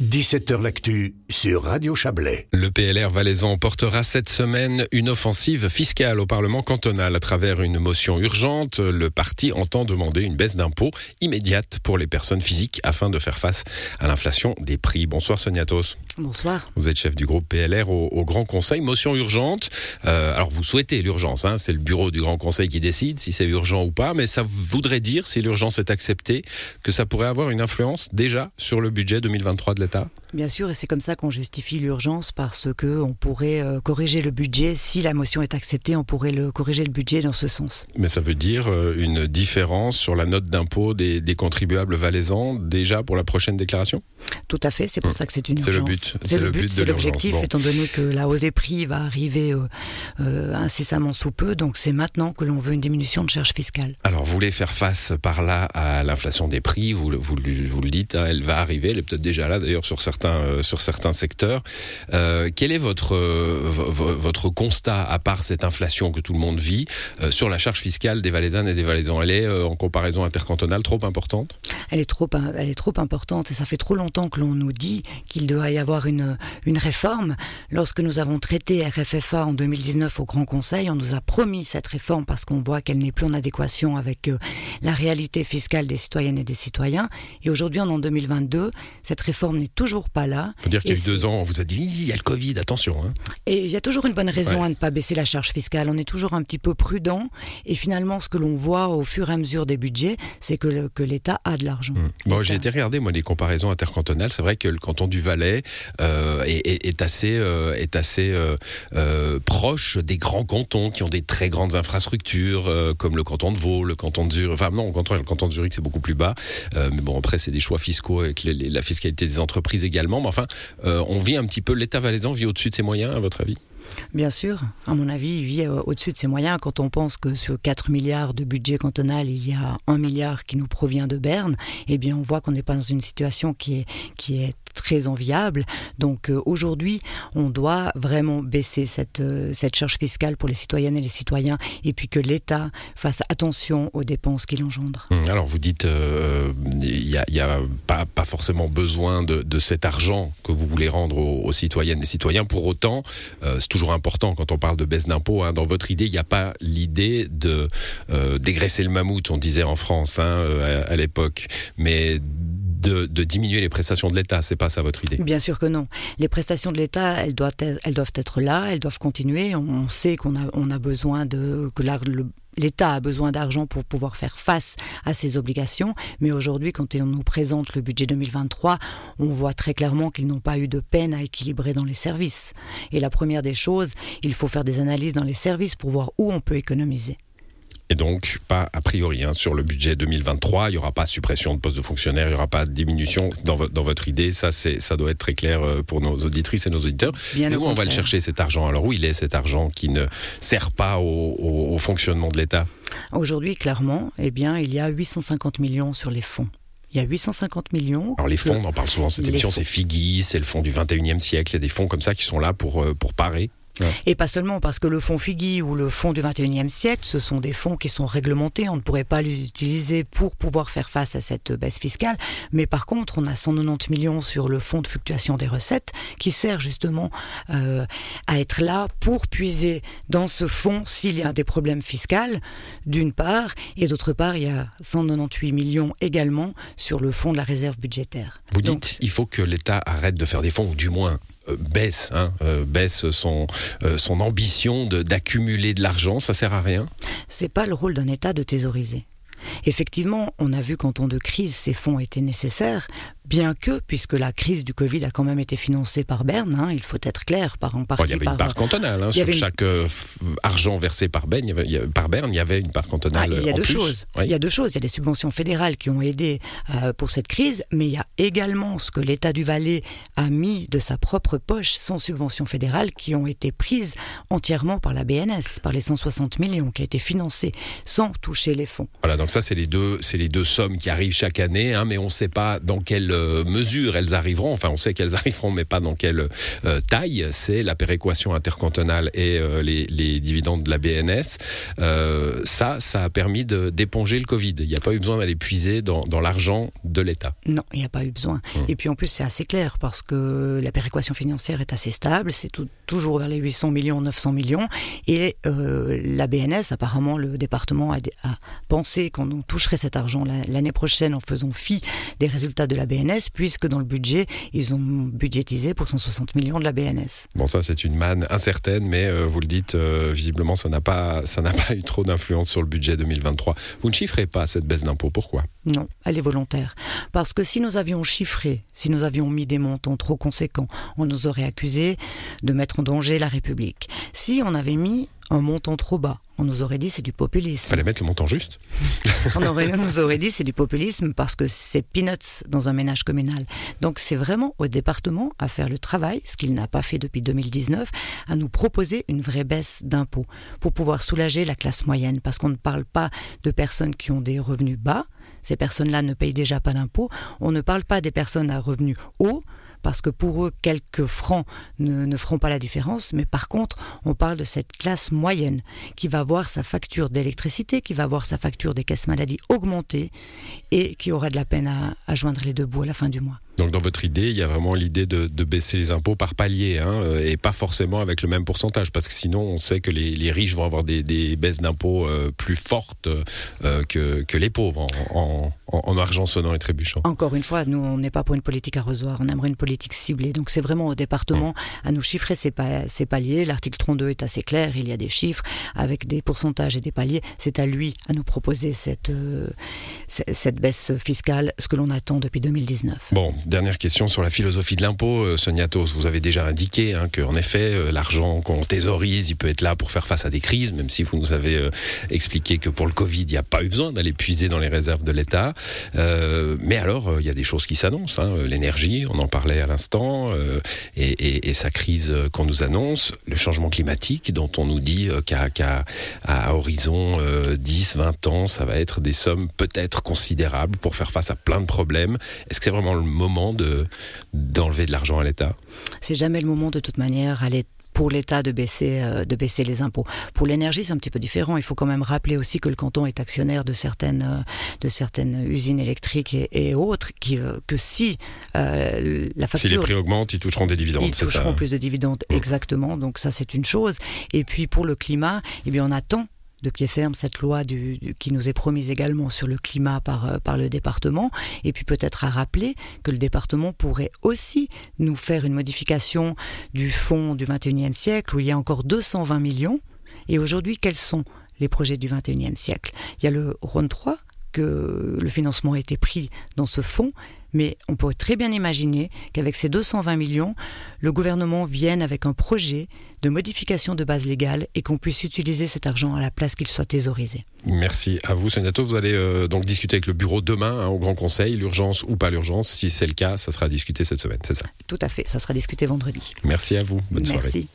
17h L'actu sur Radio Chablais. Le PLR valaisan portera cette semaine une offensive fiscale au Parlement cantonal à travers une motion urgente. Le parti entend demander une baisse d'impôts immédiate pour les personnes physiques afin de faire face à l'inflation des prix. Bonsoir Soniatos. Bonsoir. Vous êtes chef du groupe PLR au, Grand Conseil. Motion urgente. Euh, alors vous souhaitez l'urgence, hein. c'est le bureau du Grand Conseil qui décide si c'est urgent ou pas, mais ça voudrait dire, si l'urgence est acceptée, que ça pourrait avoir une influence déjà sur le budget 2023 de l'État Bien sûr, et c'est comme ça qu'on justifie l'urgence parce que on pourrait euh, corriger le budget si la motion est acceptée, on pourrait le corriger le budget dans ce sens. Mais ça veut dire euh, une différence sur la note d'impôt des, contribuables valaisans déjà pour la prochaine déclaration? Tout à fait, c'est pour hum. ça que c'est une urgence. C'est le but, c'est le but, c'est l'objectif, étant donné que la hausse des prix va arriver euh, incessamment sous peu, donc c'est maintenant que l'on veut une diminution de charges fiscales. Alors vous voulez faire face par là à l'inflation des prix, vous, vous, vous le dites, hein, elle va arriver, elle est peut-être déjà là d'ailleurs sur certains euh, sur certains secteurs. Euh, quel est votre, euh, votre constat, à part cette inflation que tout le monde vit, sur la charge fiscale des Valaisannes et des Valaisans? Elle est, en comparaison intercantonale, trop importante? Elle est, trop, elle est trop importante et ça fait trop longtemps que l'on nous dit qu'il doit y avoir une, une réforme. Lorsque nous avons traité RFFA en 2019 au Grand Conseil, on nous a promis cette réforme parce qu'on voit qu'elle n'est plus en adéquation avec la réalité fiscale des citoyennes et des citoyens. Et aujourd'hui, en 2022, cette réforme n'est toujours pas là. Il faut dire qu'il y a eu deux ans, on vous a dit, il y a le Covid, attention. Hein. Et il y a toujours une bonne raison à ne pas baisser la charge fiscale. On est toujours un petit peu prudent. Et finalement, ce que l'on voit au fur et à mesure des budgets, c'est que, que l'État a de l'argent. Hum. Bon, j'ai été regarder, moi, les comparaisons intercantonales. C'est vrai que le canton du Valais euh, est, assez, euh, est assez euh, proche des grands cantons qui ont des très grandes infrastructures, comme le canton de Vaud, le canton de Zurich. Enfin, non, le canton, le canton de Zurich, c'est beaucoup plus bas. mais bon, après, c'est des choix fiscaux avec la fiscalité des entreprises également. Mais enfin, euh, on vit un petit peu, l'État valaisan vit au-dessus de ses moyens, à votre avis? Bien sûr, à mon avis, il vit euh, au-dessus de ses moyens quand on pense que sur 4 milliards de budget cantonal, il y a 1 milliard qui nous provient de Berne, eh bien on voit qu'on n'est pas dans une situation qui est, qui est très enviable. Donc euh, aujourd'hui, on doit vraiment baisser cette, euh, cette charge fiscale pour les citoyennes et les citoyens et puis que l'État fasse attention aux dépenses qu'il engendre. Hum, alors vous dites, il n'y a, pas, pas, forcément besoin de, cet argent que vous voulez rendre aux, citoyennes et citoyens. Pour autant, c'est toujours important quand on parle de baisse d'impôts. Hein, dans votre idée, il n'y a pas l'idée de dégraisser le mammouth, on disait en France hein, à, à l'époque, mais de, diminuer les prestations de l'État. C'est pas ça votre idée? Bien sûr que non. Les prestations de l'État, elles doivent, être, là, elles doivent continuer. On sait qu'on a, on a besoin de que L'État a besoin d'argent pour pouvoir faire face à ses obligations, mais aujourd'hui, quand on nous présente le budget 2023, on voit très clairement qu'ils n'ont pas eu de peine à équilibrer dans les services. Et la première des choses, il faut faire des analyses dans les services pour voir où on peut économiser. Et donc, pas a priori hein, sur le budget 2023, il n'y aura pas suppression de postes de fonctionnaires, il n'y aura pas de diminution dans, dans votre idée. Ça, ça doit être très clair euh, pour nos auditrices et nos auditeurs. Bien Mais où on va le chercher cet argent Alors où il est cet argent qui ne sert pas au, fonctionnement de l'État Aujourd'hui, clairement, eh bien, il y a 850 millions sur les fonds. Il y a 850 millions. Alors les fonds, on en parle souvent cette émission, c'est FIGI, c'est le fonds du 21e siècle. Il y a des fonds comme ça qui sont là pour, euh, pour parer et pas seulement parce que le fonds Figui ou le fonds du 21e siècle, ce sont des fonds qui sont réglementés, on ne pourrait pas les utiliser pour pouvoir faire face à cette baisse fiscale, mais par contre on a 190 millions sur le fonds de fluctuation des recettes qui sert justement euh, à être là pour puiser dans ce fonds s'il y a des problèmes fiscaux d'une part, et d'autre part il y a 198 millions également sur le fonds de la réserve budgétaire. Vous dites il faut que l'État arrête de faire des fonds, ou du moins baisse, hein, euh, baisse son, euh, son ambition d'accumuler de, l'argent, ça sert à rien? C'est pas le rôle d'un État de thésauriser. Effectivement, on a vu qu'en temps de crise, ces fonds étaient nécessaires bien que, puisque la crise du Covid a quand même été financée par Berne, hein, il faut être clair, par en partie. il y avait une part cantonale, hein, sur chaque euh, argent versé par Berne, il y avait, par Berne, il y avait une part cantonale. Ah, il y a deux choses. Il y a deux choses. Il y a des subventions fédérales qui ont aidé euh, pour cette crise, mais il y a également ce que l'État du Valais a mis de sa propre poche sans subvention fédérale, qui ont été prises entièrement par la BNS, par les 160 millions qui a été financés sans toucher les fonds. Voilà, donc ça c'est les deux, c'est les deux sommes qui arrivent chaque année, hein, mais on ne sait pas dans quelle euh, mesure elles arriveront, enfin on sait qu'elles arriveront, mais pas dans quelle euh, taille, c'est la péréquation intercantonale et euh, les, les dividendes de la BNS. Euh, ça, ça a permis d'éponger le Covid. Il n'y a pas eu besoin d'aller puiser dans, dans l'argent de l'État. Non, il n'y a pas eu besoin. Hum. Et puis en plus, c'est assez clair parce que la péréquation financière est assez stable. C'est toujours vers les 800 millions, 900 millions. Et la BNS, apparemment, le département a, a pensé qu'on toucherait cet argent la- l'année prochaine en faisant fi des résultats de la BNS, puisque dans le budget, ils ont budgétisé pour 160 millions de la BNS. Bon, ça c'est une manne incertaine, mais euh, vous le dites, euh, visiblement ça n'a pas, ça n'a pas eu trop d'influence sur le budget 2023. Vous ne chiffrez pas cette baisse d'impôts, pourquoi? Non, elle est volontaire. Parce que si nous avions chiffré, si nous avions mis des montants trop conséquents, on nous aurait accusé de mettre en danger la République. Si on avait mis un montant trop bas, on nous aurait dit c'est du populisme. Fallait mettre le montant juste. On, aurait, on nous aurait dit c'est du populisme parce que c'est peanuts dans un ménage communal. Donc c'est vraiment au département à faire le travail, ce qu'il n'a pas fait depuis 2019, à nous proposer une vraie baisse d'impôts pour pouvoir soulager la classe moyenne. Parce qu'on ne parle pas de personnes qui ont des revenus bas, ces personnes-là ne payent déjà pas d'impôts. On ne parle pas des personnes à revenus hauts parce que pour eux, quelques francs ne, feront pas la différence, mais par contre, on parle de cette classe moyenne qui va voir sa facture d'électricité, qui va voir sa facture des caisses maladies augmenter et qui aura de la peine à joindre les deux bouts à la fin du mois. Donc dans votre idée, il y a vraiment l'idée de, de baisser les impôts par palier, hein, euh, et pas forcément avec le même pourcentage, parce que sinon on sait que les, les riches vont avoir des, des baisses d'impôts euh, plus fortes euh, que, que les pauvres en, en, en argent sonnant et trébuchant. Encore une fois, nous, on n'est pas pour une politique arrosoir, on aimerait une politique ciblée. Donc c'est vraiment au département à nous chiffrer ces, pa- ces paliers. L'article 32 est assez clair, il y a des chiffres avec des pourcentages et des paliers. C'est à lui à nous proposer cette, euh, baisse fiscale, ce que l'on attend depuis 2019. Bon, dernière question sur la philosophie de l'impôt. Euh, Sonia Tos, vous avez déjà indiqué hein, qu'en effet, euh, l'argent qu'on thésaurise, il peut être là pour faire face à des crises, même si vous nous avez euh, expliqué que pour le Covid, il n'y a pas eu besoin d'aller puiser dans les réserves de l'État. Mais alors, il y a des choses qui s'annoncent. hein. L'énergie, on en parlait à l'instant, et, sa crise qu'on nous annonce, le changement climatique dont on nous dit qu'à horizon euh, 10, 20 ans, ça va être des sommes peut-être considérables pour faire face à plein de problèmes. Est-ce que c'est vraiment le moment de d'enlever de l'argent à l'État C'est jamais le moment de toute manière à l'État pour l'État de baisser, euh, de baisser les impôts. Pour l'énergie, c'est un petit peu différent. Il faut quand même rappeler aussi que le canton est actionnaire de certaines, euh, de certaines usines électriques et, et autres, qui, euh, que si la Si les facture prix augmentent, ils toucheront des dividendes, ils ça toucheront plus de dividendes, Mm. exactement. Donc ça, c'est une chose. Et puis pour le climat, eh bien, on attend de pied ferme cette loi qui nous est promise également sur le climat par, euh, par le département. Et puis peut-être à rappeler que le département pourrait aussi nous faire une modification du fonds du 21e siècle où il y a encore 220 millions. Et aujourd'hui, quels sont les projets du 21e siècle? Il y a le Rhône 3, que le financement a été pris dans ce fonds, mais on pourrait très bien imaginer qu'avec ces 220 millions, le gouvernement vienne avec un projet de modification de base légale et qu'on puisse utiliser cet argent à la place qu'il soit thésaurisé. Merci à vous, Sonia Tos. Vous allez euh, donc discuter avec le bureau demain hein, au Grand Conseil, l'urgence ou pas l'urgence. Si c'est le cas, ça sera discuté cette semaine, c'est ça? Tout à fait, ça sera discuté vendredi. Merci à vous. Bonne soirée. Merci.